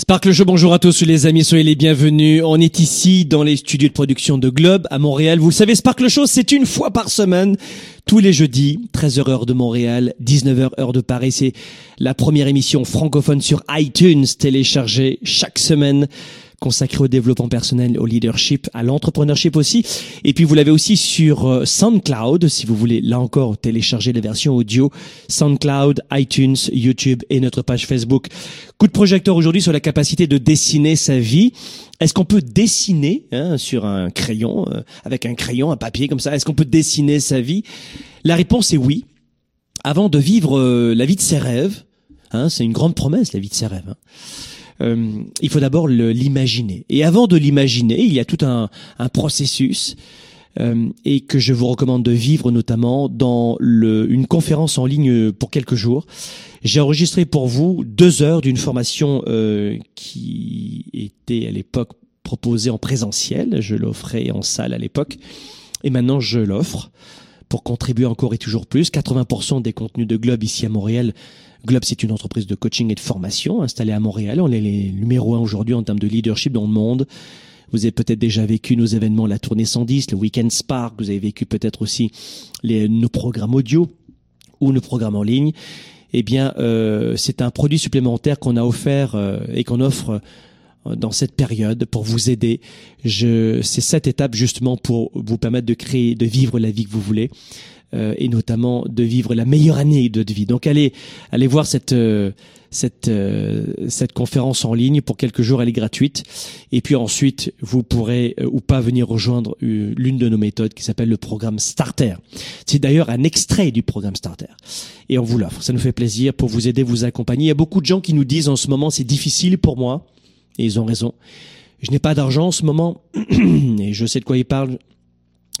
Sparkle Show, bonjour à tous les amis, soyez les bienvenus. On est ici dans les studios de production de Globe à Montréal. Vous le savez, Sparkle Show, c'est une fois par semaine, tous les jeudis, 13h heure de Montréal, 19h heure de Paris. C'est la première émission francophone sur iTunes téléchargée chaque semaine consacré au développement personnel, au leadership, à l'entrepreneurship aussi. Et puis vous l'avez aussi sur euh, SoundCloud, si vous voulez là encore télécharger les versions audio, SoundCloud, iTunes, YouTube et notre page Facebook. Coup de projecteur aujourd'hui sur la capacité de dessiner sa vie. Est-ce qu'on peut dessiner hein, sur un crayon, euh, avec un crayon, un papier comme ça? Est-ce qu'on peut dessiner sa vie? La réponse est oui. Avant de vivre euh, la vie de ses rêves, hein, c'est une grande promesse la vie de ses rêves. Hein il faut d'abord l'imaginer. Et avant de l'imaginer, il y a tout un, processus euh, et que je vous recommande de vivre notamment dans une conférence en ligne pour quelques jours. J'ai enregistré pour vous deux heures d'une formation euh, qui était à l'époque proposée en présentiel. Je l'offrais en salle à l'époque et maintenant je l'offre pour contribuer encore et toujours plus. 80% des contenus de Globe ici à Montréal Globe, c'est une entreprise de coaching et de formation installée à Montréal. On est les numéro un aujourd'hui en termes de leadership dans le monde. Vous avez peut-être déjà vécu nos événements, la tournée 110, le Weekend Spark. Vous avez vécu peut-être aussi les, nos programmes audio ou nos programmes en ligne. Eh bien, euh, c'est un produit supplémentaire qu'on a offert euh, et qu'on offre euh, dans cette période pour vous aider. Je, c'est cette étape justement pour vous permettre de créer, de vivre la vie que vous voulez. Euh, et notamment de vivre la meilleure année de vie. Donc allez, allez voir cette euh, cette euh, cette conférence en ligne pour quelques jours, elle est gratuite. Et puis ensuite, vous pourrez ou pas venir rejoindre l'une de nos méthodes qui s'appelle le programme Starter. C'est d'ailleurs un extrait du programme Starter. Et on vous l'offre. Ça nous fait plaisir pour vous aider, vous accompagner. Il y a beaucoup de gens qui nous disent en ce moment c'est difficile pour moi, et ils ont raison. Je n'ai pas d'argent en ce moment, et je sais de quoi ils parlent.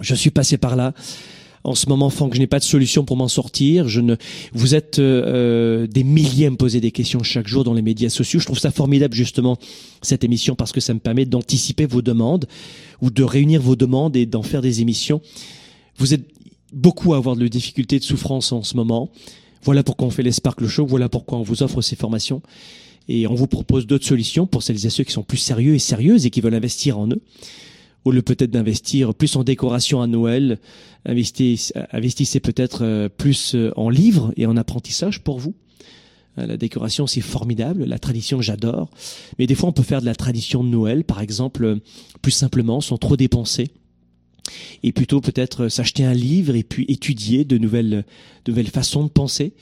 Je suis passé par là en ce moment, que je n'ai pas de solution pour m'en sortir. Je ne, vous êtes euh, euh, des milliers à me poser des questions chaque jour dans les médias sociaux. Je trouve ça formidable justement cette émission parce que ça me permet d'anticiper vos demandes ou de réunir vos demandes et d'en faire des émissions. Vous êtes beaucoup à avoir de difficultés, de souffrance en ce moment. Voilà pourquoi on fait les Sparkle Show. Voilà pourquoi on vous offre ces formations. Et on vous propose d'autres solutions pour celles et ceux qui sont plus sérieux et sérieuses et qui veulent investir en eux au lieu peut-être d'investir plus en décoration à Noël, investissez, peut-être euh, plus euh, en livres et en apprentissage pour vous. Euh, la décoration, c'est formidable. La tradition, j'adore. Mais des fois, on peut faire de la tradition de Noël, par exemple, plus simplement, sans trop dépenser. Et plutôt peut-être s'acheter un livre et puis étudier de nouvelles, de nouvelles façons de penser.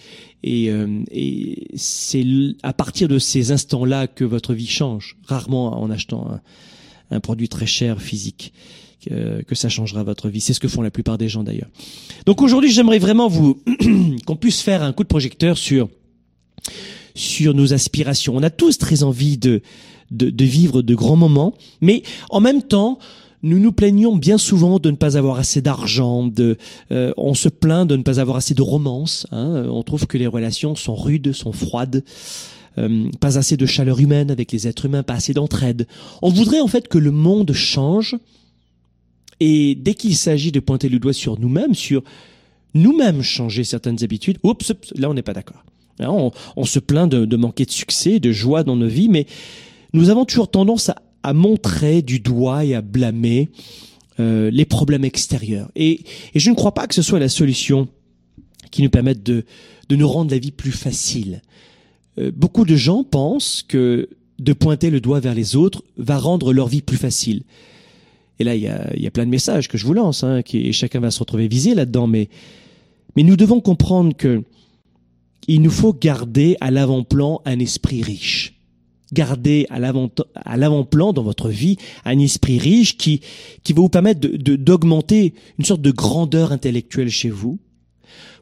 Et, et c'est à partir de ces instants-là que votre vie change. Rarement en achetant un, un produit très cher physique que, que ça changera votre vie. C'est ce que font la plupart des gens d'ailleurs. Donc aujourd'hui, j'aimerais vraiment vous qu'on puisse faire un coup de projecteur sur sur nos aspirations. On a tous très envie de, de, de vivre de grands moments, mais en même temps, nous nous plaignons bien souvent de ne pas avoir assez d'argent, de, euh, on se plaint de ne pas avoir assez de romance. Hein. On trouve que les relations sont rudes, sont froides. Euh, pas assez de chaleur humaine avec les êtres humains, pas assez d'entraide. On voudrait en fait que le monde change. Et dès qu'il s'agit de pointer le doigt sur nous-mêmes, sur nous-mêmes changer certaines habitudes, oups, là on n'est pas d'accord. On, on, se plaint de, manquer de succès, de joie dans nos vies, mais nous avons toujours tendance à, à montrer du doigt et à blâmer euh, les problèmes extérieurs. Et, et, je ne crois pas que ce soit la solution qui nous permette de, de nous rendre la vie plus facile. Euh, beaucoup de gens pensent que de pointer le doigt vers les autres va rendre leur vie plus facile. Et là, il y a, il y a plein de messages que je vous lance, hein, et chacun va se retrouver visé là-dedans. Mais, nous devons comprendre que il nous faut garder à l'avant-plan un esprit riche. Garder à l'avant-plan dans votre vie un esprit riche qui, qui va vous permettre d'augmenter une sorte de grandeur intellectuelle chez vous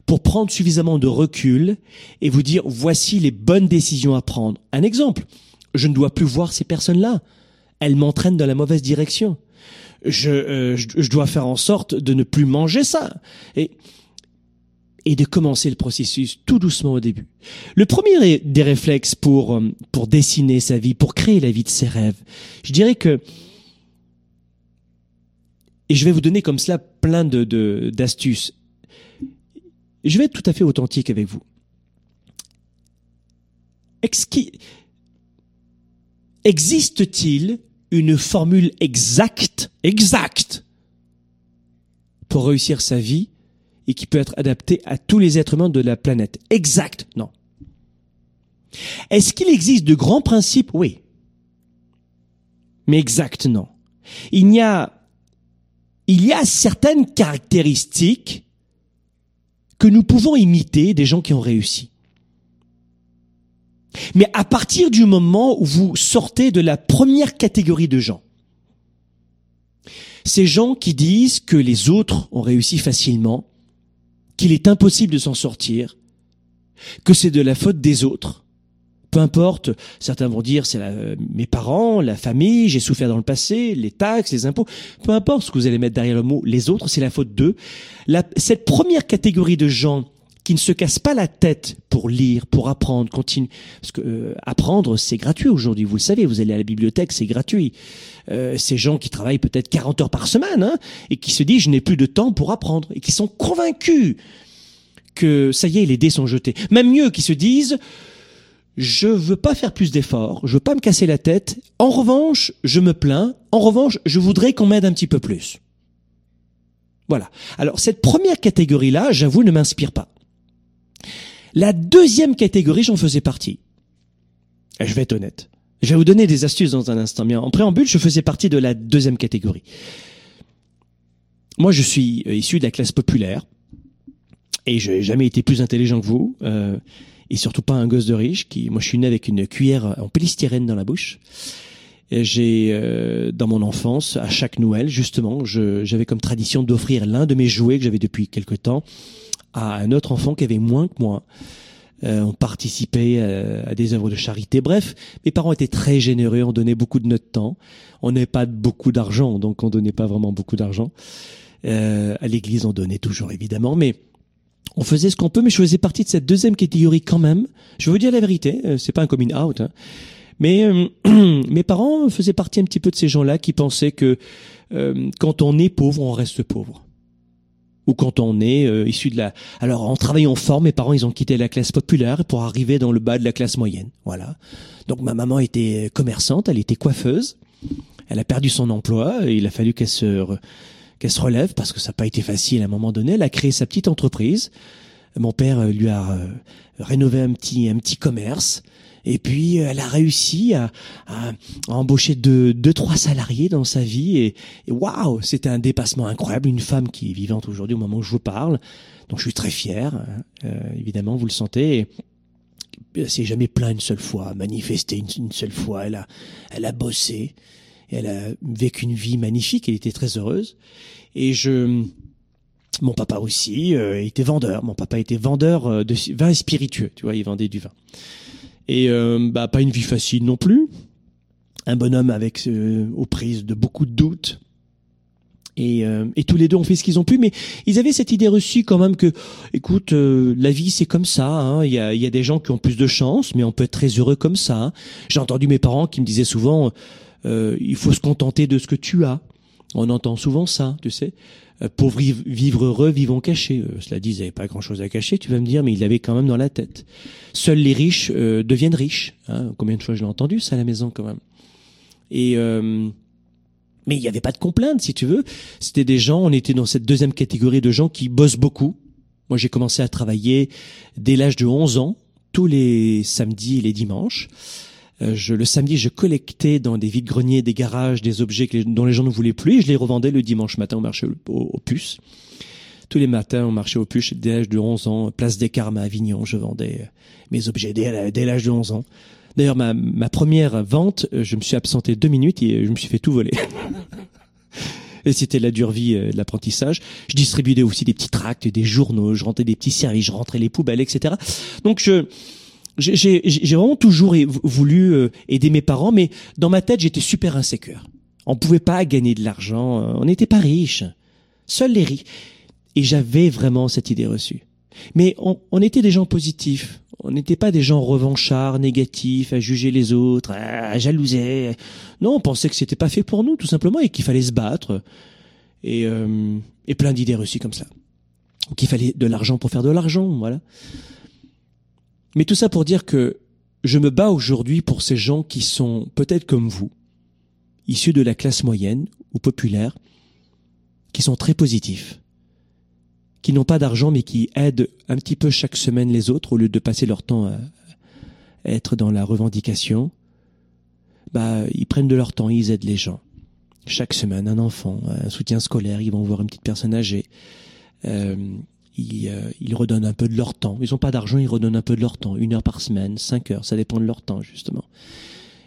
pour prendre suffisamment de recul et vous dire voici les bonnes décisions à prendre. Un exemple, je ne dois plus voir ces personnes-là. Elles m'entraînent dans la mauvaise direction. Je, euh, je, dois faire en sorte de ne plus manger ça. Et et de commencer le processus tout doucement au début. Le premier des réflexes pour, euh, pour dessiner sa vie, pour créer la vie de ses rêves, je dirais que, et je vais vous donner comme cela plein de, d'astuces. Je vais être tout à fait authentique avec vous. Existe-t-il une formule exacte, exacte, pour réussir sa vie et qui peut être adapté à tous les êtres humains de la planète? Exact, non. Est-ce qu'il existe de grands principes? Oui. Mais exact, non. Il y a, il y a certaines caractéristiques que nous pouvons imiter des gens qui ont réussi. Mais à partir du moment où vous sortez de la première catégorie de gens, ces gens qui disent que les autres ont réussi facilement, qu'il est impossible de s'en sortir, que c'est de la faute des autres. Peu importe, certains vont dire c'est mes parents, la famille, j'ai souffert dans le passé, les taxes, les impôts. Peu importe ce que vous allez mettre derrière le mot les autres, c'est la faute d'eux. cette première catégorie de gens qui ne se cassent pas la tête pour lire, pour apprendre, continue. Parce que euh, apprendre, c'est gratuit aujourd'hui. Vous le savez, vous allez à la bibliothèque, c'est gratuit. Euh, ces gens qui travaillent peut-être 40 heures par semaine hein, et qui se disent je n'ai plus de temps pour apprendre et qui sont convaincus que ça y est, les dés sont jetés. Même mieux, qui se disent je veux pas faire plus d'efforts, je veux pas me casser la tête. En revanche, je me plains. En revanche, je voudrais qu'on m'aide un petit peu plus. Voilà. Alors cette première catégorie-là, j'avoue, ne m'inspire pas. La deuxième catégorie, j'en faisais partie. je vais être honnête. Je vais vous donner des astuces dans un instant. Mais en préambule, je faisais partie de la deuxième catégorie. Moi, je suis euh, issu de la classe populaire et je n'ai jamais été plus intelligent que vous. Euh, et surtout pas un gosse de riche. Qui, moi, je suis né avec une cuillère en polystyrène dans la bouche. J'ai euh, dans mon enfance, à chaque Noël, justement, j'avais comme tradition d'offrir l'un de mes jouets que j'avais depuis quelque temps à un autre enfant qui avait moins que moi. Euh, on participait euh, à des œuvres de charité. Bref, mes parents étaient très généreux, on donnait beaucoup de notre temps. On n'avait pas beaucoup d'argent, donc on donnait pas vraiment beaucoup d'argent. Euh, à l'église, on donnait toujours évidemment, mais on faisait ce qu'on peut. Mais je faisais partie de cette deuxième catégorie quand même. Je veux dire la vérité, euh, c'est pas un coming out, hein. mais euh, mes parents faisaient partie un petit peu de ces gens-là qui pensaient que quand on est pauvre, on reste pauvre ou quand on est euh, issu de la... Alors en travaillant fort, mes parents, ils ont quitté la classe populaire pour arriver dans le bas de la classe moyenne. Voilà. Donc ma maman était commerçante, elle était coiffeuse, elle a perdu son emploi, et il a fallu qu'elle se, qu'elle se relève parce que ça n'a pas été facile à un moment donné. Elle a créé sa petite entreprise. Mon père lui a euh, rénové un petit, un petit commerce. Et puis euh, elle a réussi à, embaucher deux, deux, trois salariés dans sa vie. Et, waouh, c'était un dépassement incroyable. Une femme qui est vivante aujourd'hui au moment où je vous parle. Donc je suis très fier, hein. euh, évidemment, vous le sentez. elle s'est jamais plaint une seule fois, manifesté une, seule fois. Elle a, elle a bossé. Elle a vécu une vie magnifique. Elle était très heureuse. Et je, mon papa aussi euh, était vendeur. Mon papa était vendeur de vin spiritueux. Tu vois, il vendait du vin. Et euh, bah, pas une vie facile non plus. Un bonhomme avec euh, aux prises de beaucoup de doutes. Et, euh, et, tous les deux ont fait ce qu'ils ont pu, mais ils avaient cette idée reçue quand même que, écoute, la vie c'est comme ça. Hein. Il y, a, y, a, des gens qui ont plus de chance, mais on peut être très heureux comme ça. Hein. J'ai entendu mes parents qui me disaient souvent, il faut se contenter de ce que tu as. On entend souvent ça, tu sais. Euh, pour vivre heureux, vivons cachés. Euh, cela dit, ils n'avaient pas grand-chose à cacher, tu vas me dire, mais ils l'avaient quand même dans la tête. Seuls les riches euh, deviennent riches. Hein. Combien de fois je l'ai entendu ça à la maison quand même. Et mais il n'y avait pas de complainte, si tu veux. C'était des gens, on était dans cette deuxième catégorie de gens qui bossent beaucoup. Moi, j'ai commencé à travailler dès l'âge de 11 ans, tous les samedis et les dimanches. Euh, je, le samedi, je collectais dans des vides-greniers, des garages, des objets dont les gens ne voulaient plus et je les revendais le dimanche matin au marché aux, puces. Tous les matins au marché aux puces, dès l'âge de 11 ans, place des Carmes à Avignon, je vendais euh, mes objets dès, dès l'âge de 11 ans. D'ailleurs, ma, ma première vente, euh, je me suis absenté deux minutes et je me suis fait tout voler. et c'était la dure vie de l'apprentissage. Je distribuais aussi des petits tracts, des journaux, je rentrais des petits services, je rentrais les poubelles, etc. Donc je j'ai vraiment toujours voulu euh, aider mes parents, mais dans ma tête, j'étais super insécure. On pouvait pas gagner de l'argent, euh, on n'était pas riches. Seuls les riches. Et j'avais vraiment cette idée reçue. Mais on, on était des gens positifs. On n'était pas des gens revanchards, négatifs, à juger les autres, à jalouser. Non, on pensait que c'était pas fait pour nous, tout simplement, et qu'il fallait se battre. Et, euh, et plein d'idées reçues comme ça. Qu'il fallait de l'argent pour faire de l'argent, voilà. Mais tout ça pour dire que je me bats aujourd'hui pour ces gens qui sont peut-être comme vous, issus de la classe moyenne ou populaire, qui sont très positifs, qui n'ont pas d'argent mais qui aident un petit peu chaque semaine les autres au lieu de passer leur temps à être dans la revendication. Bah, ils prennent de leur temps, ils aident les gens. Chaque semaine, un enfant, un soutien scolaire, ils vont voir une petite personne âgée. Euh, ils, euh, ils, redonnent un peu de leur temps. Ils n'ont pas d'argent, ils redonnent un peu de leur temps. Une heure par semaine, cinq heures, ça dépend de leur temps, justement.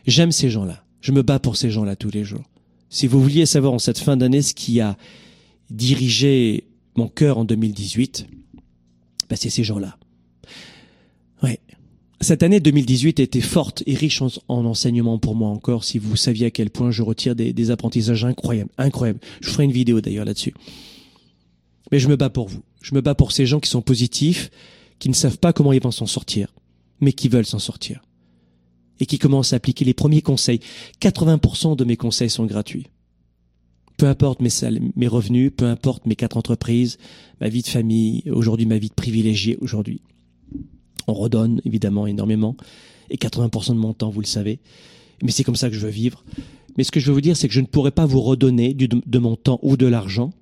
J'aime ces gens-là. Je me bats pour ces gens-là tous les jours. Si vous vouliez savoir en cette fin d'année ce qui a dirigé mon cœur en 2018, bah c'est ces gens-là. Ouais. Cette année 2018 était forte et riche en, en, enseignement pour moi encore, si vous saviez à quel point je retire des, des apprentissages incroyables, incroyables. Je ferai une vidéo d'ailleurs là-dessus. Mais je me bats pour vous. Je me bats pour ces gens qui sont positifs, qui ne savent pas comment ils vont s'en sortir, mais qui veulent s'en sortir. Et qui commencent à appliquer les premiers conseils. 80% de mes conseils sont gratuits. Peu importe mes, mes revenus, peu importe mes quatre entreprises, ma vie de famille, aujourd'hui ma vie de privilégié aujourd'hui. On redonne évidemment énormément. Et 80% de mon temps, vous le savez. Mais c'est comme ça que je veux vivre. Mais ce que je veux vous dire, c'est que je ne pourrais pas vous redonner de mon temps ou de l'argent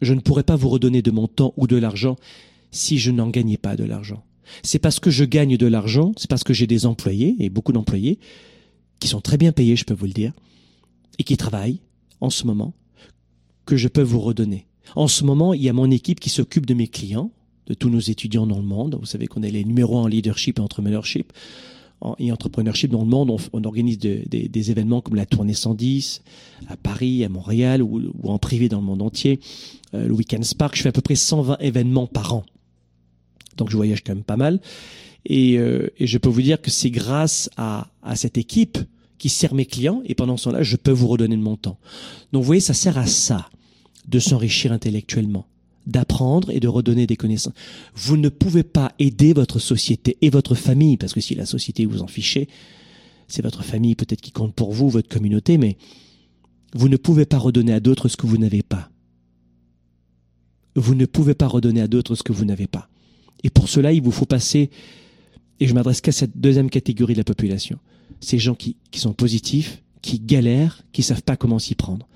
je ne pourrais pas vous redonner de mon temps ou de l'argent si je n'en gagnais pas de l'argent. C'est parce que je gagne de l'argent, c'est parce que j'ai des employés, et beaucoup d'employés, qui sont très bien payés, je peux vous le dire, et qui travaillent en ce moment, que je peux vous redonner. En ce moment, il y a mon équipe qui s'occupe de mes clients, de tous nos étudiants dans le monde. Vous savez qu'on est les numéros en leadership et entrepreneurship et entrepreneurship dans le monde. On, organise des événements comme la tournée 110 à Paris, à Montréal ou, en privé dans le monde entier. Euh, le Weekend Spark, je fais à peu près 120 événements par an. Donc je voyage quand même pas mal. Et, euh, et je peux vous dire que c'est grâce à, à cette équipe qui sert mes clients et pendant ce temps-là, je peux vous redonner de mon temps. Donc vous voyez, ça sert à ça, de s'enrichir intellectuellement et de redonner des connaissances. Vous ne pouvez pas aider votre société et votre famille, parce que si la société vous en fichez, c'est votre famille peut-être qui compte pour vous, votre communauté, mais vous ne pouvez pas redonner à d'autres ce que vous n'avez pas. Vous ne pouvez pas redonner à d'autres ce que vous n'avez pas. Et pour cela, il vous faut passer, et je m'adresse qu'à cette deuxième catégorie de la population, ces gens qui, qui sont positifs, qui galèrent, qui savent pas comment s'y prendre,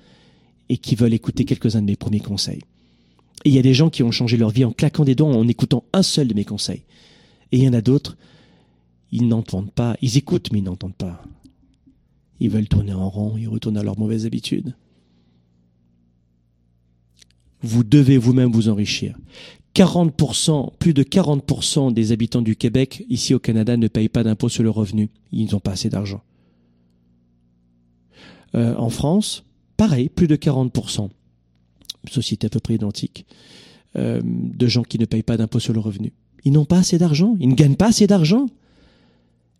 et qui veulent écouter quelques-uns de mes premiers conseils. Et il y a des gens qui ont changé leur vie en claquant des doigts, en écoutant un seul de mes conseils. Et il y en a d'autres, ils n'entendent pas, ils écoutent mais ils n'entendent pas. Ils veulent tourner en rond, ils retournent à leurs mauvaises habitudes. Vous devez vous-même vous enrichir. 40%, plus de 40% des habitants du Québec, ici au Canada, ne payent pas d'impôt sur le revenu. Ils n'ont pas assez d'argent. Euh, en France, pareil, plus de 40% société à peu près identique, euh, de gens qui ne payent pas d'impôt sur le revenu. Ils n'ont pas assez d'argent, ils ne gagnent pas assez d'argent.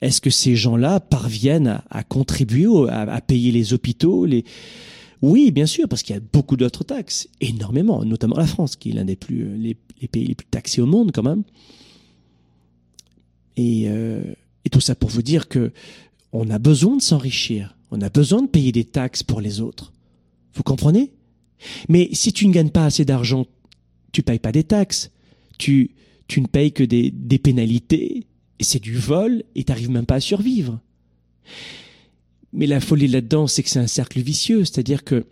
Est-ce que ces gens-là parviennent à, contribuer à, payer les hôpitaux. Oui, bien sûr, parce qu'il y a beaucoup d'autres taxes, énormément, notamment la France, qui est l'un des euh, pays les plus taxés au monde quand même. Et, euh, et tout ça pour vous dire que on a besoin de s'enrichir, on a besoin de payer des taxes pour les autres. Vous comprenez? Mais si tu ne gagnes pas assez d'argent, tu payes pas des taxes, tu, tu ne payes que des, des pénalités, et c'est du vol, et t'arrives même pas à survivre. Mais la folie là-dedans, c'est que c'est un cercle vicieux, c'est-à-dire que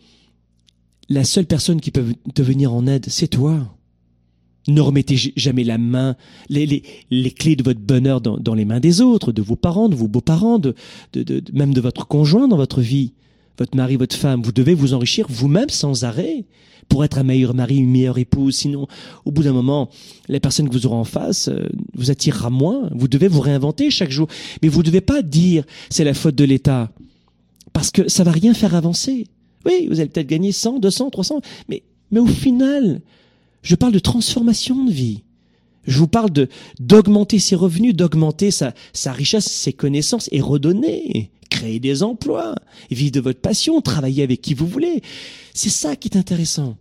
la seule personne qui peut te venir en aide, c'est toi. Ne remettez jamais la main, les, les, les clés de votre bonheur dans, dans, les mains des autres, de vos parents, de vos beaux-parents, de, de, de, même de votre conjoint dans votre vie, votre mari, votre femme. Vous devez vous enrichir vous-même sans arrêt pour être un meilleur mari, une meilleure épouse. Sinon, au bout d'un moment, la personne que vous aurez en face euh, vous attirera moins. Vous devez vous réinventer chaque jour. Mais vous ne devez pas dire c'est la faute de l'État. Parce que ça va rien faire avancer. Oui, vous allez peut-être gagner 100, 200, 300. Mais, mais au final, je parle de transformation de vie. Je vous parle de d'augmenter ses revenus, d'augmenter sa, sa richesse, ses connaissances et redonner, créer des emplois, vivre de votre passion, travailler avec qui vous voulez. C'est ça qui est intéressant.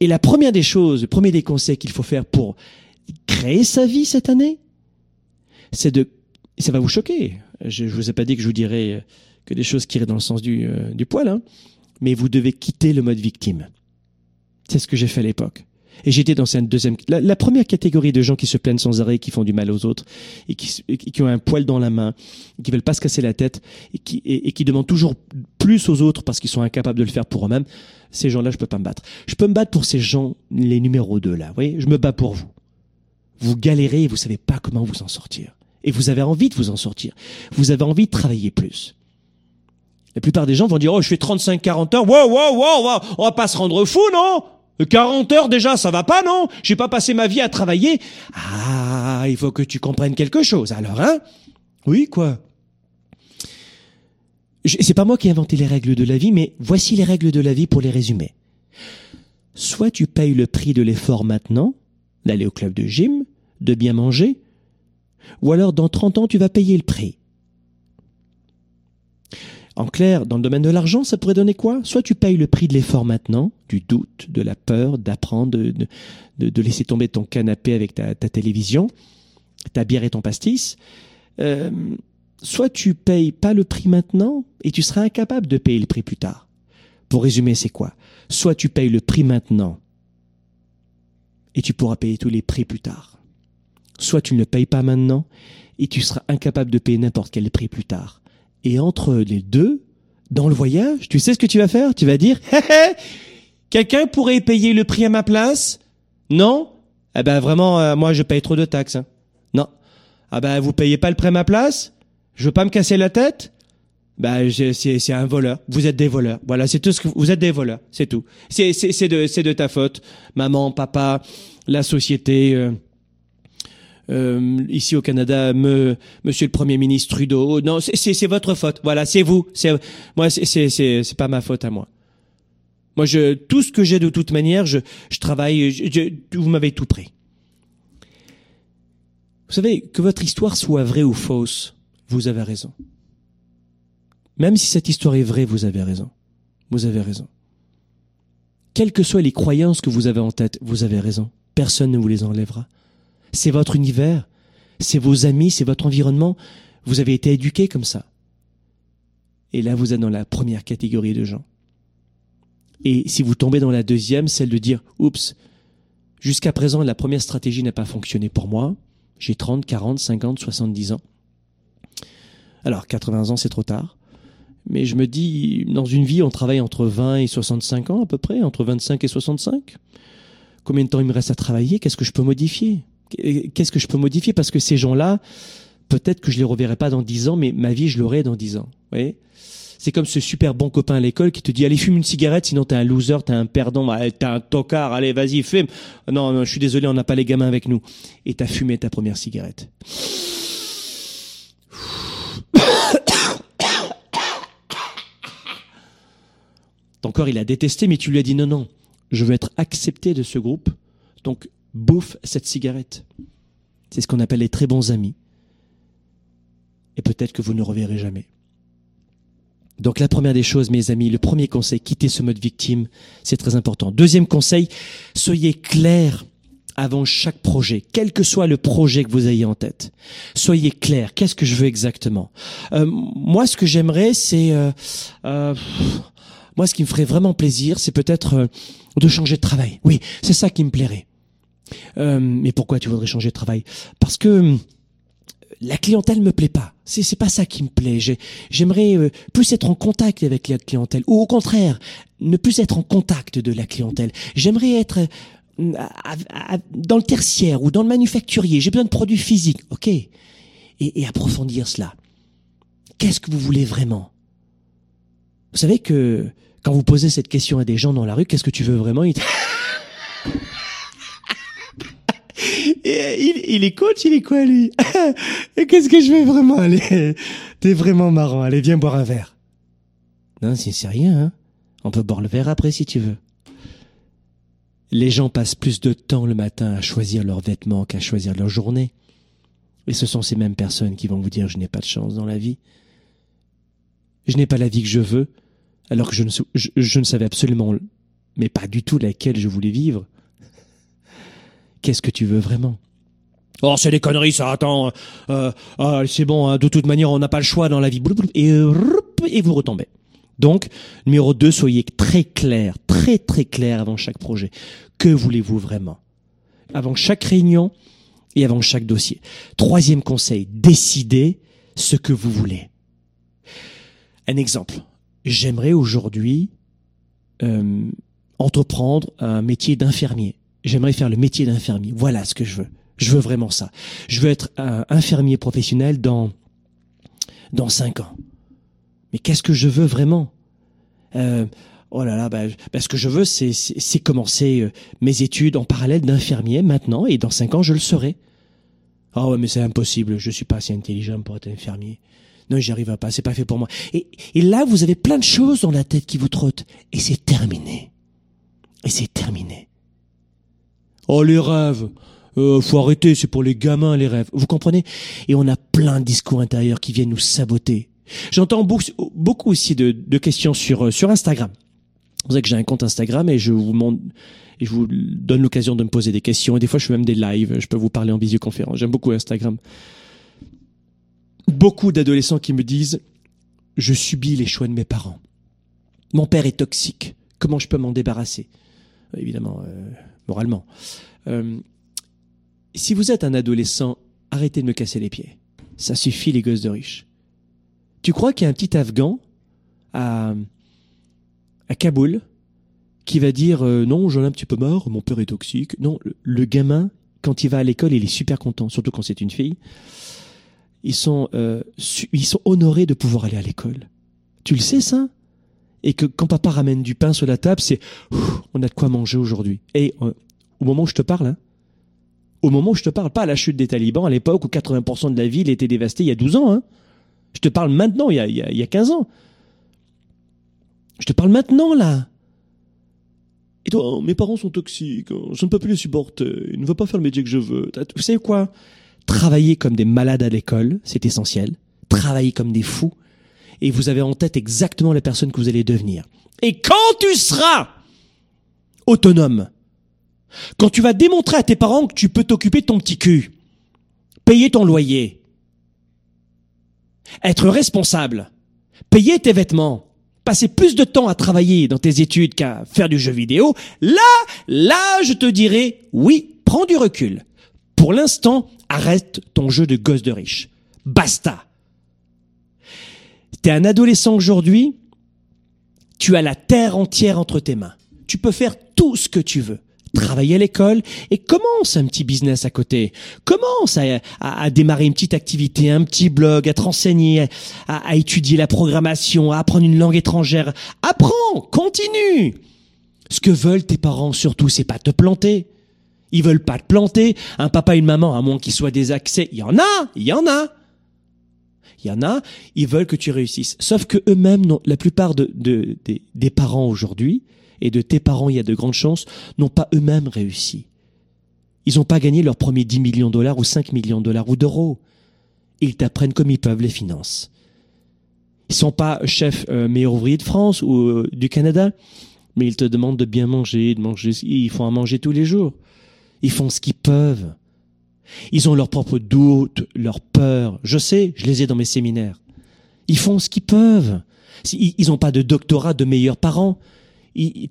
Et la première des choses, le premier des conseils qu'il faut faire pour créer sa vie cette année, c'est de, ça va vous choquer. Je, ne vous ai pas dit que je vous dirais que des choses qui iraient dans le sens du, euh, du poil, hein, mais vous devez quitter le mode victime. C'est ce que j'ai fait à l'époque. Et j'étais dans cette deuxième, la, première catégorie de gens qui se plaignent sans arrêt, qui font du mal aux autres, et qui, qui ont un poil dans la main, et qui veulent pas se casser la tête, et qui, et, qui demandent toujours plus aux autres parce qu'ils sont incapables de le faire pour eux-mêmes. Ces gens-là, je peux pas me battre. Je peux me battre pour ces gens, les numéros 2 là. Vous voyez, je me bats pour vous. Vous galérez et vous savez pas comment vous en sortir. Et vous avez envie de vous en sortir. Vous avez envie de travailler plus. La plupart des gens vont dire, oh, je fais 35, 40 heures. Wow, wow, wow, wow. On va pas se rendre fou, non? 40 heures déjà, ça va pas, non? J'ai pas passé ma vie à travailler. Ah, il faut que tu comprennes quelque chose, alors, hein? Oui, quoi? C'est pas moi qui ai inventé les règles de la vie, mais voici les règles de la vie pour les résumer. Soit tu payes le prix de l'effort maintenant, d'aller au club de gym, de bien manger, ou alors dans 30 ans tu vas payer le prix. En clair, dans le domaine de l'argent, ça pourrait donner quoi? Soit tu payes le prix de l'effort maintenant, du doute, de la peur, d'apprendre, de, de, laisser tomber ton canapé avec ta, télévision, ta bière et ton pastis. Euh, soit tu payes pas le prix maintenant et tu seras incapable de payer le prix plus tard. Pour résumer, c'est quoi? Soit tu payes le prix maintenant et tu pourras payer tous les prix plus tard. Soit tu ne le payes pas maintenant et tu seras incapable de payer n'importe quel prix plus tard. Et entre les deux, dans le voyage, tu sais ce que tu vas faire? Tu vas dire, hé hé, quelqu'un pourrait payer le prix à ma place? Non? Eh ben vraiment, euh, moi je paye trop de taxes. Hein. Non. Ah ben vous payez pas le prix à ma place? Je veux pas me casser la tête? Ben, c'est un voleur. Vous êtes des voleurs. Voilà, c'est tout ce que vous êtes des voleurs. C'est tout. C'est de de ta faute, maman, papa, la société. Euh, euh, ici au Canada, me, Monsieur le Premier ministre Trudeau. Non, c'est votre faute. Voilà, c'est vous. Moi, c'est pas ma faute à moi. Moi, tout ce que j'ai de toute manière, je travaille. Vous m'avez tout pris. Vous savez que votre histoire soit vraie ou fausse, vous avez raison. Même si cette histoire est vraie, vous avez raison. Vous avez raison. Quelles que soient les croyances que vous avez en tête, vous avez raison. Personne ne vous les enlèvera c'est votre univers, c'est vos amis, c'est votre environnement. Vous avez été éduqué comme ça. Et là, vous êtes dans la première catégorie de gens. Et si vous tombez dans la deuxième, celle de dire, oups, jusqu'à présent, la première stratégie n'a pas fonctionné pour moi. J'ai 30, 40, 50, 70 ans. Alors, 80 ans, c'est trop tard. Mais je me dis, dans une vie, on travaille entre 20 et 65 ans à peu près, entre 25 et 65. Combien de temps il me reste à travailler? Qu'est-ce que je peux modifier? Qu'est-ce que je peux modifier? Parce que ces gens-là, peut-être que je les reverrai pas dans dix ans, mais ma vie, je l'aurai dans dix ans. Vous c'est comme ce super bon copain à l'école qui te dit allez fume une cigarette sinon t'es un loser t'es un perdant t'es un tocard allez vas-y fume. Non non je suis désolé on n'a pas les gamins avec nous. Et t'as fumé ta première cigarette. Ton corps il a détesté mais tu lui as dit non non je veux être accepté de ce groupe. Donc bouffe cette cigarette. C'est ce qu'on appelle les très bons amis. Et peut-être que vous ne reverrez jamais. Donc la première des choses, mes amis, le premier conseil, quittez ce mode victime, c'est très important. Deuxième conseil, soyez clair avant chaque projet, quel que soit le projet que vous ayez en tête. Soyez clair, qu'est-ce que je veux exactement? Euh, Moi, ce que j'aimerais, c'est... Euh, euh, moi, ce qui me ferait vraiment plaisir, c'est peut-être de changer de travail. Oui, c'est ça qui me plairait. Euh, mais pourquoi tu voudrais changer de travail? Parce que euh, la clientèle me plaît pas. C'est c'est pas ça qui me plaît. J'aimerais euh, plus être en contact avec la clientèle, ou au contraire, ne plus être en contact de la clientèle. J'aimerais être dans le tertiaire ou dans le manufacturier, j'ai besoin de produits physiques. Ok? Et approfondir cela. Qu'est-ce que vous voulez vraiment? Vous savez que quand vous posez cette question à des gens dans la rue, qu'est-ce que tu veux vraiment? Il, il, est coach, il est quoi lui? Qu'est-ce que je veux vraiment? Allez, t'es vraiment marrant. Allez, viens boire un verre. Non, c'est rien. Hein On peut boire le verre après si tu veux. Les gens passent plus de temps le matin à choisir leurs vêtements qu'à choisir leur journée. Et ce sont ces mêmes personnes qui vont vous dire je n'ai pas de chance dans la vie. Je n'ai pas la vie que je veux, alors que je ne, je, ne savais absolument, mais pas du tout laquelle je voulais vivre. Qu'est-ce que tu veux vraiment? Oh, c'est des conneries, ça. Attends, euh, ah, c'est bon. Hein, de toute manière, on n'a pas le choix dans la vie. Et, et vous retombez. Donc, numéro 2, soyez très clair, très très clair avant chaque projet. Que voulez-vous vraiment? Avant chaque réunion et avant chaque dossier. Troisième conseil, décidez ce que vous voulez. Un exemple. J'aimerais aujourd'hui euh, entreprendre un métier d'infirmier. J'aimerais faire le métier d'infirmier. Voilà ce que je veux. Je veux vraiment ça. Je veux être un infirmier professionnel dans dans cinq ans. Mais qu'est-ce que je veux vraiment? Euh, Oh là là, bah, bah, ce que je veux, c'est, c'est, commencer euh, mes études en parallèle d'infirmier maintenant, et dans cinq ans, je le serai. Ah ouais, mais c'est impossible. Je suis pas assez intelligent pour être infirmier. Non, j'y arriverai pas. C'est pas fait pour moi. Et, et là, vous avez plein de choses dans la tête qui vous trottent, et c'est terminé. Et c'est terminé. Oh les rêves. Euh, faut arrêter, c'est pour les gamins les rêves. Vous comprenez? Et on a plein de discours intérieurs qui viennent nous saboter. J'entends beaucoup aussi de, questions sur, euh, sur Instagram. Vous savez que j'ai un compte Instagram et je vous et je vous donne l'occasion de me poser des questions. Et des fois, je fais même des lives. Je peux vous parler en visioconférence. J'aime beaucoup Instagram. Beaucoup d'adolescents qui me disent, je subis les choix de mes parents. Mon père est toxique. Comment je peux m'en débarrasser? Évidemment, euh, moralement. Euh, si vous êtes un adolescent, arrêtez de me casser les pieds. Ça suffit les gosses de riches. Tu crois qu'il y a un petit Afghan à, à Kaboul qui va dire euh, non, j'en ai un petit peu marre, mon père est toxique. Non, le, gamin, quand il va à l'école, il est super content, surtout quand c'est une fille. Ils sont, euh, ils sont honorés de pouvoir aller à l'école. Tu le sais ça? Et que quand papa ramène du pain sur la table, c'est on a de quoi manger aujourd'hui. Et euh, au moment où je te parle, hein, au moment où je te parle, pas à la chute des talibans, à l'époque où 80% de la ville était dévastée il y a 12 ans, hein, je te parle maintenant, il y a, il y a, 15 ans. Je te parle maintenant, là. Et toi, oh, mes parents sont toxiques, oh, je ne peux plus les supporter, ils ne veulent pas faire le métier que je veux. Vous savez quoi? Travailler comme des malades à l'école, c'est essentiel. Travailler comme des fous. Et vous avez en tête exactement la personne que vous allez devenir. Et quand tu seras autonome, quand tu vas démontrer à tes parents que tu peux t'occuper de ton petit cul, payer ton loyer, être responsable, payer tes vêtements, passer plus de temps à travailler dans tes études qu'à faire du jeu vidéo, là, là, je te dirais, oui, prends du recul. Pour l'instant, arrête ton jeu de gosse de riche. Basta. T'es un adolescent aujourd'hui, tu as la terre entière entre tes mains. Tu peux faire tout ce que tu veux travailler à l'école et commence un petit business à côté. Commence à, à, démarrer une petite activité, un petit blog, à te renseigner, à, à étudier la programmation, à apprendre une langue étrangère. Apprends, continue. Ce que veulent tes parents surtout, c'est pas te planter. Ils veulent pas te planter. Un papa et une maman, à moins qu'ils soient des accès, il y en a, il y en a. Il y en a, ils veulent que tu réussisses. Sauf que eux-mêmes, la plupart de, de, des, des parents aujourd'hui, et de tes parents, il y a de grandes chances, n'ont pas eux-mêmes réussi. Ils n'ont pas gagné leurs premiers 10 millions de dollars ou 5 millions de dollars ou d'euros. Ils t'apprennent comme ils peuvent les finances. Ils sont pas chefs euh, meilleurs ouvriers de France ou euh, du Canada, mais ils te demandent de bien manger, de manger, ils font à manger tous les jours. Ils font ce qu'ils peuvent. Ils ont leurs propres doutes, leurs peurs. Je sais, je les ai dans mes séminaires. Ils font ce qu'ils peuvent. Ils n'ont pas de doctorat de meilleurs parents,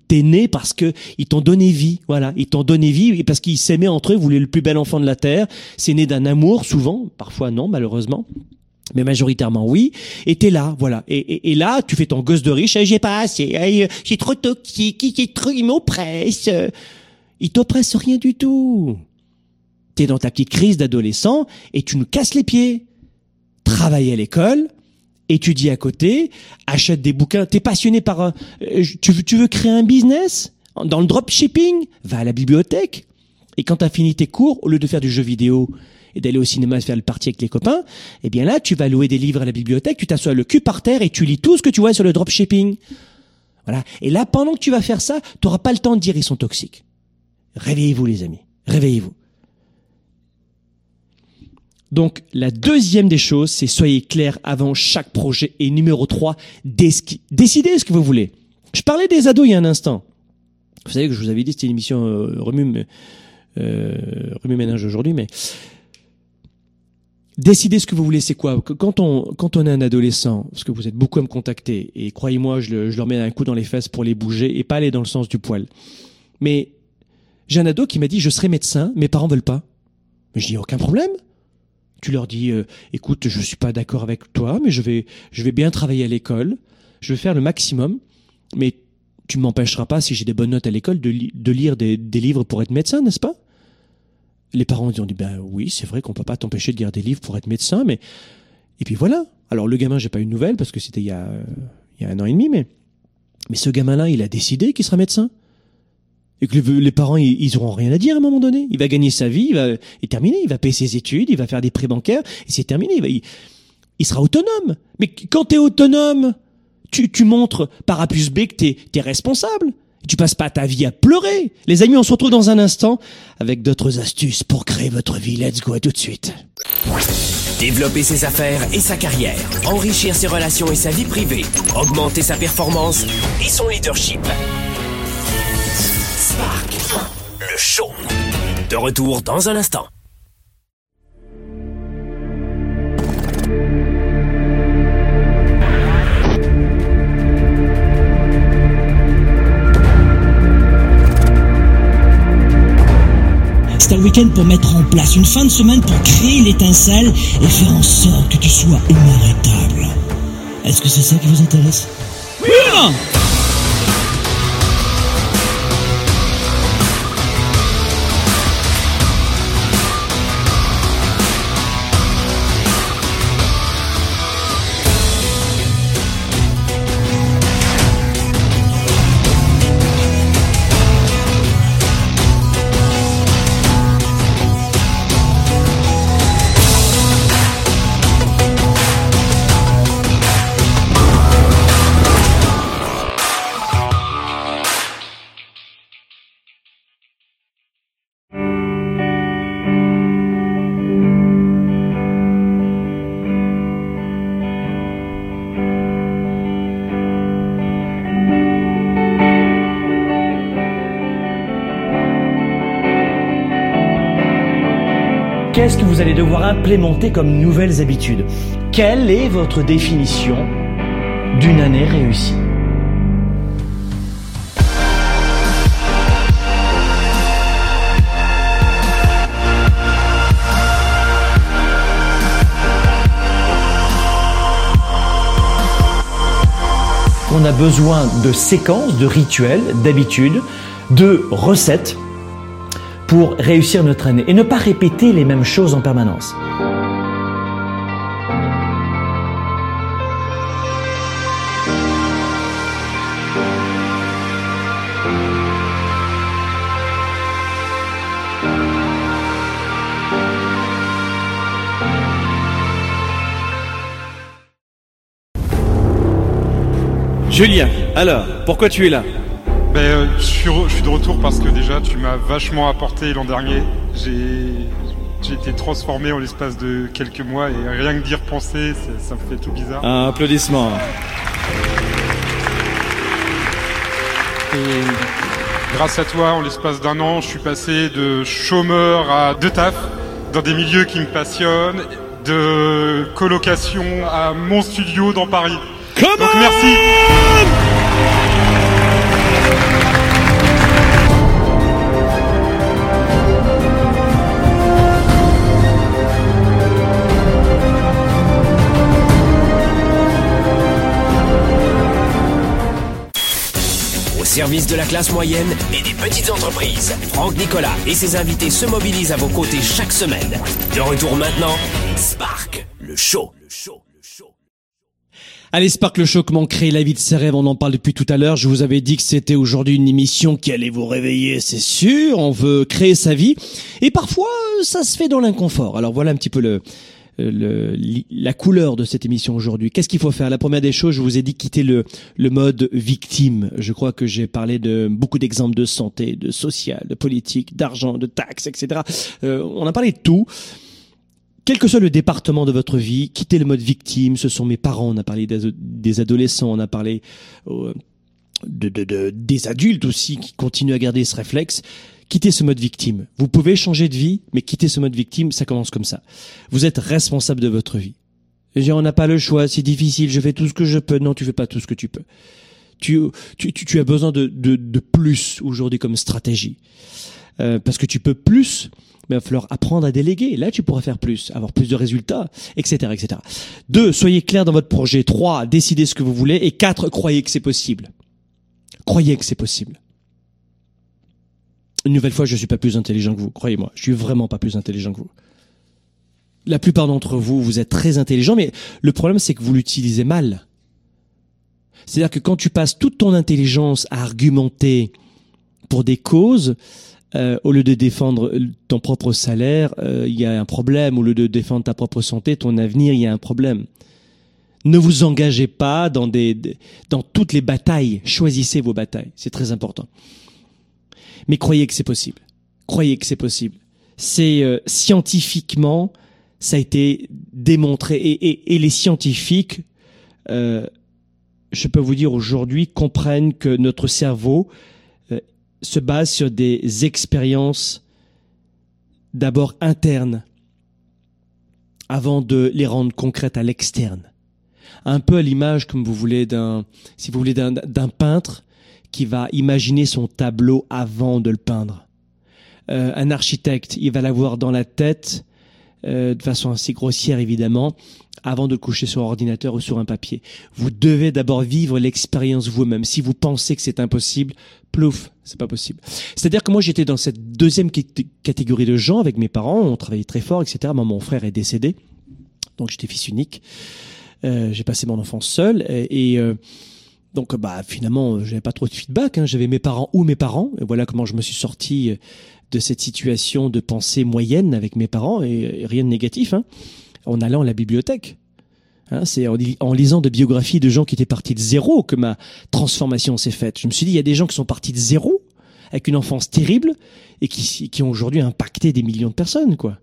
t'es né parce que ils t'ont donné vie, voilà, ils t'ont donné vie parce qu'ils s'aimaient entre eux, voulaient le plus bel enfant de la terre. C'est né d'un amour, souvent, parfois non, malheureusement. Mais majoritairement oui, et t'es là, voilà. Et, là, tu fais ton gosse de riche, j'ai pas assez, j'ai trop toxique, j'ai trop, il m'oppresse. Il t'oppresse rien du tout. T'es dans ta petite crise d'adolescent et tu nous casses les pieds. Travaille à l'école, étudie à côté, achète des bouquins. T'es passionné par un, euh, tu veux, créer un business dans le dropshipping? Va à la bibliothèque. Et quand t'as fini tes cours, au lieu de faire du jeu vidéo et d'aller au cinéma faire le parti avec les copains, eh bien là, tu vas louer des livres à la bibliothèque, tu t'assois le cul par terre et tu lis tout ce que tu vois sur le dropshipping. Voilà. Et là, pendant que tu vas faire ça, tu n'auras pas le temps de dire ils sont toxiques. Réveillez-vous, les amis. Réveillez-vous. Donc, la deuxième des choses, c'est soyez clair avant chaque projet. Et numéro 3, décidez ce que vous voulez. Je parlais des ados il y a un instant. Vous savez que je vous avais dit c'était une émission euh, remue, euh, remue ménage aujourd'hui, mais décidez ce que vous voulez, c'est quoi? Quand on quand est un adolescent, parce que vous êtes beaucoup à me contacter, et croyez-moi, je, je leur mets un coup dans les fesses pour les bouger et pas aller dans le sens du poil. Mais j'ai un ado qui m'a dit je serai médecin, mes parents veulent pas. Mais je dis aucun problème. Tu leur dis euh, écoute, je suis pas d'accord avec toi, mais je vais je vais bien travailler à l'école, je vais faire le maximum, mais tu m'empêcheras pas si j'ai des bonnes notes à l'école de, lire des, livres pour être médecin, n'est-ce pas? Les parents ont dit ben oui c'est vrai qu'on peut pas t'empêcher de lire des livres pour être médecin mais et puis voilà. Alors le gamin j'ai pas eu de nouvelles parce que c'était il y a il y a un an et demi mais mais ce gamin là il a décidé qu'il sera médecin et que les, parents ils, auront rien à dire à un moment donné il va gagner sa vie il va est terminé il va payer ses études il va faire des prêts bancaires et c'est terminé il, va, il, sera autonome mais quand tu es autonome tu, tu montres par A plus B que tu es responsable tu passes pas ta vie à pleurer. Les amis, on se retrouve dans un instant avec d'autres astuces pour créer votre vie. Let's go, à tout de suite. Développer ses affaires et sa carrière, enrichir ses relations et sa vie privée, augmenter sa performance et son leadership. Spark, le show. De retour dans un instant. C'est un week-end pour mettre en place, une fin de semaine pour créer l'étincelle et faire en sorte que tu sois inarrêtable. Est-ce que c'est ça qui vous intéresse? Oui qu'est-ce comme nouvelles habitudes Quelle est votre définition d'une année réussie? On a besoin de séquences, de rituels, d'habitudes, de recettes pour réussir notre année et ne pas répéter les mêmes choses en permanence. Julien, alors, pourquoi tu es là? Ben, euh, je, suis je suis de retour parce que déjà tu m'as vachement apporté l'an dernier. J'ai été transformé en l'espace de quelques mois et rien que d'y repenser, ça, me fait tout bizarre. Un applaudissement. Et grâce à toi, en l'espace d'un an, je suis passé de chômeur à deux taf dans des milieux qui me passionnent, de colocation à mon studio dans Paris. Donc merci. Service de la classe moyenne et des petites entreprises. Franck Nicolas et ses invités se mobilisent à vos côtés chaque semaine. De retour maintenant, Spark, le show. Le show. Allez, Spark le Show, comment créer la vie de ses rêves, on en parle depuis tout à l'heure. Je vous avais dit que c'était aujourd'hui une émission qui allait vous réveiller, c'est sûr. On veut créer sa vie. Et parfois, ça se fait dans l'inconfort. Alors voilà un petit peu le, le, la couleur de cette émission aujourd'hui. Qu'est-ce qu'il faut faire? La première des choses, je vous ai dit quitter le, le mode victime. Je crois que j'ai parlé de beaucoup d'exemples de santé, de social, de politique, d'argent, de taxes, etc. Euh, on a parlé de tout quel que soit le département de votre vie, quittez le mode victime. Ce sont mes parents. On a parlé des adolescents, on a parlé euh, de, de, des adultes aussi qui continuent à garder ce réflexe. Quittez ce mode victime. Vous pouvez changer de vie, mais quittez ce mode victime, ça commence comme ça. Vous êtes responsable de votre vie. Et on n'a pas le choix, c'est difficile, je fais tout ce que je peux. Non, tu fais pas tout ce que tu peux. Tu, tu, tu as besoin de, de, de plus aujourd'hui comme stratégie. Euh, parce que tu peux plus, mais il va falloir apprendre à déléguer. Là, tu pourras faire plus, avoir plus de résultats, etc., etc. Deux, soyez clair dans votre projet. Trois, décidez ce que vous voulez. Et quatre, croyez que c'est possible. Croyez que c'est possible. Une nouvelle fois, je suis pas plus intelligent que vous. Croyez-moi, je suis vraiment pas plus intelligent que vous. La plupart d'entre vous, vous êtes très intelligent, mais le problème, c'est que vous l'utilisez mal. C'est-à-dire que quand tu passes toute ton intelligence à argumenter pour des causes, euh, au lieu de défendre ton propre salaire, euh, il y a un problème. Au lieu de défendre ta propre santé, ton avenir, il y a un problème. Ne vous engagez pas dans, des, dans toutes les batailles. Choisissez vos batailles. C'est très important. Mais croyez que c'est possible. Croyez que c'est possible. C'est euh, scientifiquement, ça a été démontré. Et, et, et les scientifiques, je peux vous dire aujourd'hui, comprennent que notre cerveau se base sur des expériences d'abord internes avant de les rendre concrètes à l'externe. Un peu à l'image, comme vous voulez, d'un, si vous voulez, d'un peintre qui va imaginer son tableau avant de le peindre. Euh, un architecte, il va l'avoir dans la tête, euh, de façon assez grossière évidemment, avant de le coucher sur un ordinateur ou sur un papier. Vous devez d'abord vivre l'expérience vous-même. Si vous pensez que c'est impossible, plouf, c'est pas possible. C'est-à-dire que moi j'étais dans cette deuxième catégorie de gens avec mes parents, on travaillait très fort, etc. Moi, mon frère est décédé, donc j'étais fils unique. Euh, j'ai passé mon enfance seul et, donc bah finalement j'avais pas trop de feedback. Hein. J'avais mes parents ou mes parents et voilà comment je me suis sorti euh, de cette situation de pensée moyenne avec mes parents et, rien de négatif. Hein en allant à la bibliothèque. Hein, c'est en, lisant de biographies de gens qui étaient partis de zéro que ma transformation s'est faite. Je me suis dit, il y a des gens qui sont partis de zéro, avec une enfance terrible, et qui, qui ont aujourd'hui impacté des millions de personnes, quoi.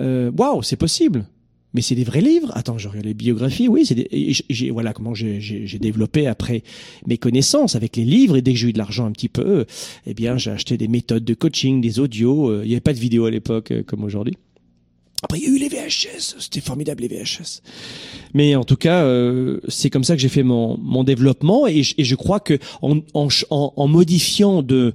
Euh, waouh, c'est possible. Mais c'est des vrais livres. Attends, je regarde les biographies. Oui, c'est des... voilà comment j'ai développé après mes connaissances avec les livres. Et dès que j'ai eu de l'argent un petit peu, eh bien, j'ai acheté des méthodes de coaching, des audios. Euh, il n'y avait pas de vidéo à l'époque euh, comme aujourd'hui. Après, il y a eu les VHS, c'était formidable les VHS. Mais en tout cas, euh, c'est comme ça que j'ai fait mon, mon développement et je, et je crois que en, en, en, modifiant de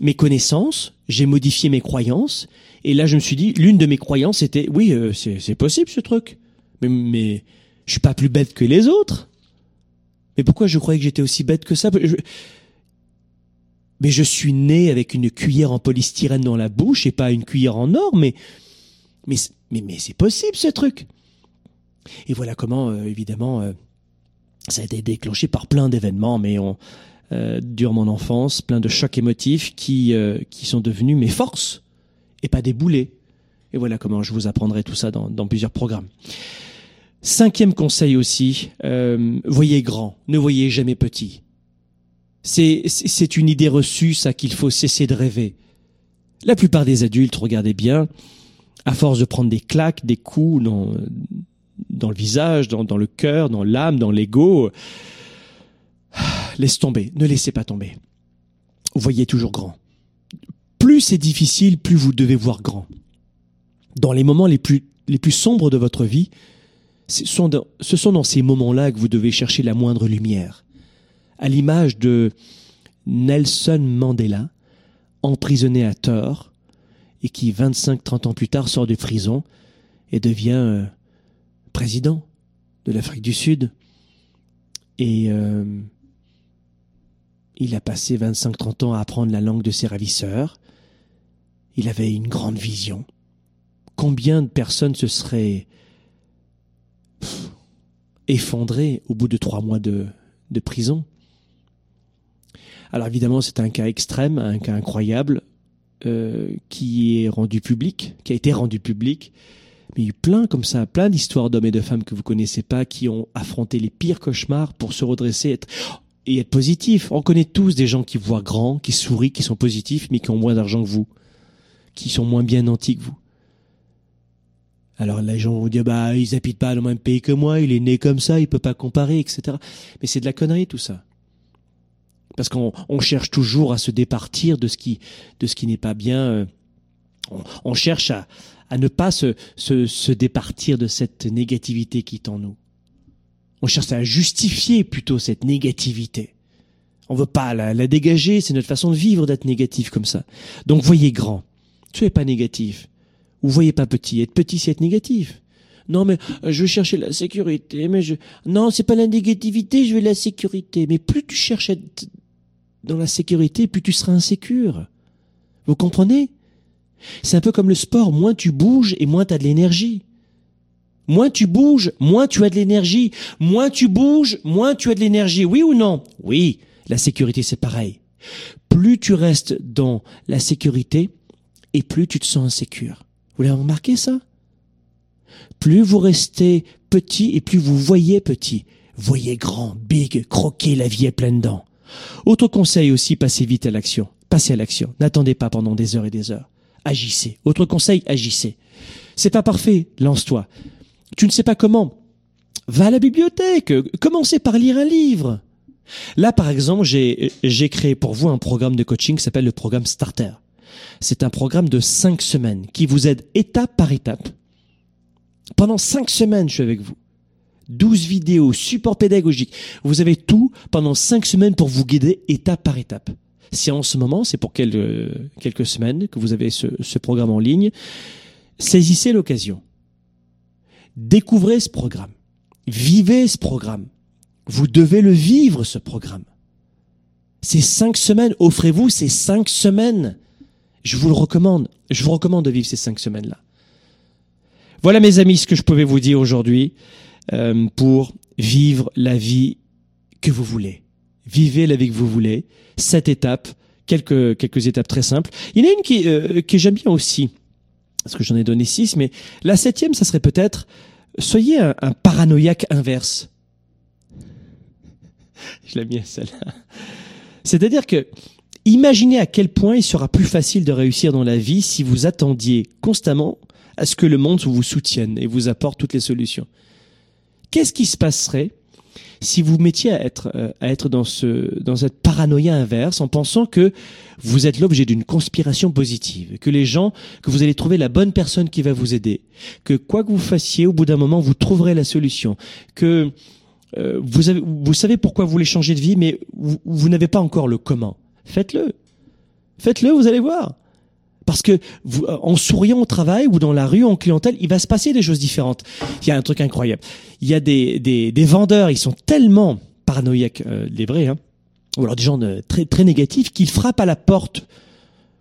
mes connaissances, j'ai modifié mes croyances. Et là, je me suis dit, l'une de mes croyances était, oui, euh, c'est possible ce truc, mais, je suis pas plus bête que les autres. Mais pourquoi je croyais que j'étais aussi bête que ça? Mais je suis né avec une cuillère en polystyrène dans la bouche et pas une cuillère en or, mais mais, mais, c'est possible ce truc. Et voilà comment, euh, évidemment, euh, ça a été déclenché par plein d'événements, mais durant mon enfance, plein de chocs émotifs qui, qui sont devenus mes forces et pas des boulets. Et voilà comment je vous apprendrai tout ça dans, plusieurs programmes. Cinquième conseil aussi, voyez grand, ne voyez jamais petit. C'est, c'est une idée reçue, ça, qu'il faut cesser de rêver. La plupart des adultes, regardez bien, à force de prendre des claques, des coups dans, dans le visage, dans, dans le cœur, dans l'âme, dans l'ego, laisse tomber, ne laissez pas tomber. Voyez toujours grand. Plus c'est difficile, plus vous devez voir grand. Dans les moments les plus, les plus sombres de votre vie, ce sont dans, ces moments-là que vous devez chercher la moindre lumière. À l'image de Nelson Mandela, emprisonné à tort, et qui, 25-30 ans plus tard, sort de prison et devient euh, président de l'Afrique du Sud. Et, euh, Il a passé 25-30 ans à apprendre la langue de ses ravisseurs. Il avait une grande vision. Combien de personnes se seraient effondrées au bout de trois mois de, prison? Alors évidemment, c'est un cas extrême, un cas incroyable, euh, qui est rendu public, qui a été rendu public. Mais il y a eu plein comme ça, plein d'histoires d'hommes et de femmes que vous connaissez pas, qui ont affronté les pires cauchemars pour se redresser et être positifs. On connaît tous des gens qui voient grand, qui sourient, qui sont positifs, mais qui ont moins d'argent que vous, qui sont moins bien nantis que vous. Alors les gens vont dire bah ils habitent pas dans le même pays que moi, il est né comme ça, il peut pas comparer, etc. Mais c'est de la connerie tout ça. Parce qu'on on cherche toujours à se départir de ce qui de ce qui n'est pas bien. euh, On, on cherche à, à ne pas se, se, se départir de cette négativité qui est en nous. On cherche à justifier plutôt cette négativité. On veut pas la, la dégager, c'est notre façon de vivre d'être négatif comme ça. Donc voyez grand, soyez pas négatif. Ou voyez pas petit. Être petit, c'est être négatif. Non, mais euh, je veux chercher la sécurité. Mais je non, c'est pas la négativité, je veux la sécurité. Mais plus tu cherches à être dans la sécurité, plus tu seras insécure. Vous comprenez? C'est un peu comme le sport. Moins tu bouges et moins tu as de l'énergie. Moins tu bouges, moins tu as de l'énergie. Moins tu bouges, moins tu as de l'énergie. Oui ou non? Oui. La sécurité, c'est pareil. Plus tu restes dans la sécurité et plus tu te sens insécure. Vous l'avez remarqué ça? Plus vous restez petit et plus vous voyez petit. Voyez grand, big, croquez, la vie est pleine dents. Autre conseil aussi, passez vite à l'action. Passez à l'action. N'attendez pas pendant des heures et des heures. Agissez. Autre conseil, agissez. C'est pas parfait, lance-toi. Tu ne sais pas comment Va à la bibliothèque. Commencez par lire un livre. Là, par exemple, j'ai j'ai créé pour vous un programme de coaching qui s'appelle le programme Starter. C'est un programme de cinq semaines qui vous aide étape par étape. Pendant cinq semaines, je suis avec vous. 12 vidéos, support pédagogique. Vous avez tout pendant cinq semaines pour vous guider étape par étape. Si en ce moment, c'est pour quelques, quelques semaines que vous avez ce, ce programme en ligne, saisissez l'occasion. Découvrez ce programme. Vivez ce programme. Vous devez le vivre, ce programme. Ces cinq semaines, offrez-vous ces cinq semaines. Je vous le recommande. Je vous recommande de vivre ces cinq semaines-là. Voilà, mes amis, ce que je pouvais vous dire aujourd'hui euh, pour vivre la vie que vous voulez. Vivez la vie que vous voulez. Cette étape, quelques, quelques étapes très simples. Il y en a une qui, euh, que j'aime bien aussi, parce que j'en ai donné six, mais la septième, ça serait peut-être, soyez un, un paranoïaque inverse. Je l'aime bien celle-là. C'est-à-dire que imaginez à quel point il sera plus facile de réussir dans la vie si vous attendiez constamment à ce que le monde vous soutienne et vous apporte toutes les solutions. Qu'est-ce qui se passerait si vous mettiez à être, euh, à être dans, ce, dans cette paranoïa inverse en pensant que vous êtes l'objet d'une conspiration positive, que les gens, que vous allez trouver la bonne personne qui va vous aider, que quoi que vous fassiez, au bout d'un moment, vous trouverez la solution, que euh, vous, avez, vous savez pourquoi vous voulez changer de vie, mais vous, vous n'avez pas encore le comment. Faites-le. Faites-le, vous allez voir. Parce que euh, en souriant au travail ou dans la rue, en clientèle, il va se passer des choses différentes. Il y a un truc incroyable. Il y a des, des, vendeurs, ils sont tellement paranoïaques, euh, les vrais, hein, ou alors des gens de- très, très négatifs, qu'ils frappent à la porte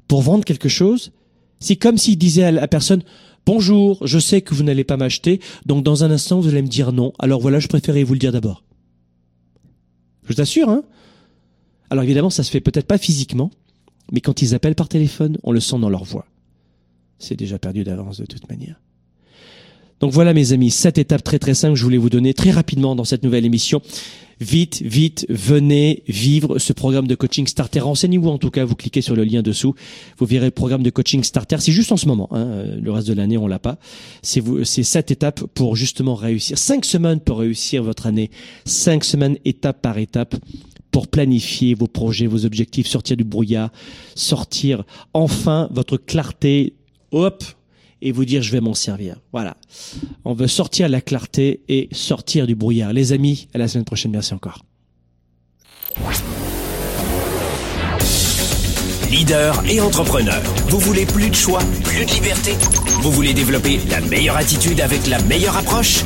pour vendre quelque chose. C'est comme s'ils disaient à la personne, bonjour, je sais que vous n'allez pas m'acheter, donc dans un instant, vous allez me dire non. Alors voilà, je préférais vous le dire d'abord. Je t'assure, hein. Alors évidemment, ça se fait peut-être pas physiquement, mais quand ils appellent par téléphone, on le sent dans leur voix. C'est déjà perdu d'avance de toute manière. Donc voilà mes amis, sept étapes très très simples que je voulais vous donner très rapidement dans cette nouvelle émission. Vite, vite, venez vivre ce programme de coaching starter. Renseignez-vous en tout cas, vous cliquez sur le lien dessous, vous verrez le programme de coaching starter. C'est juste en ce moment, hein, euh, le reste de l'année on l'a pas. C'est vous, c'est sept étapes pour justement réussir. Cinq semaines pour réussir votre année. Cinq semaines étape par étape pour planifier vos projets, vos objectifs, sortir du brouillard, sortir enfin votre clarté, hop, et vous dire je vais m'en servir. Voilà. On veut sortir la clarté et sortir du brouillard. Les amis, à la semaine prochaine. Merci encore. Leader et entrepreneur. Vous voulez plus de choix, plus de liberté? Vous voulez développer la meilleure attitude avec la meilleure approche?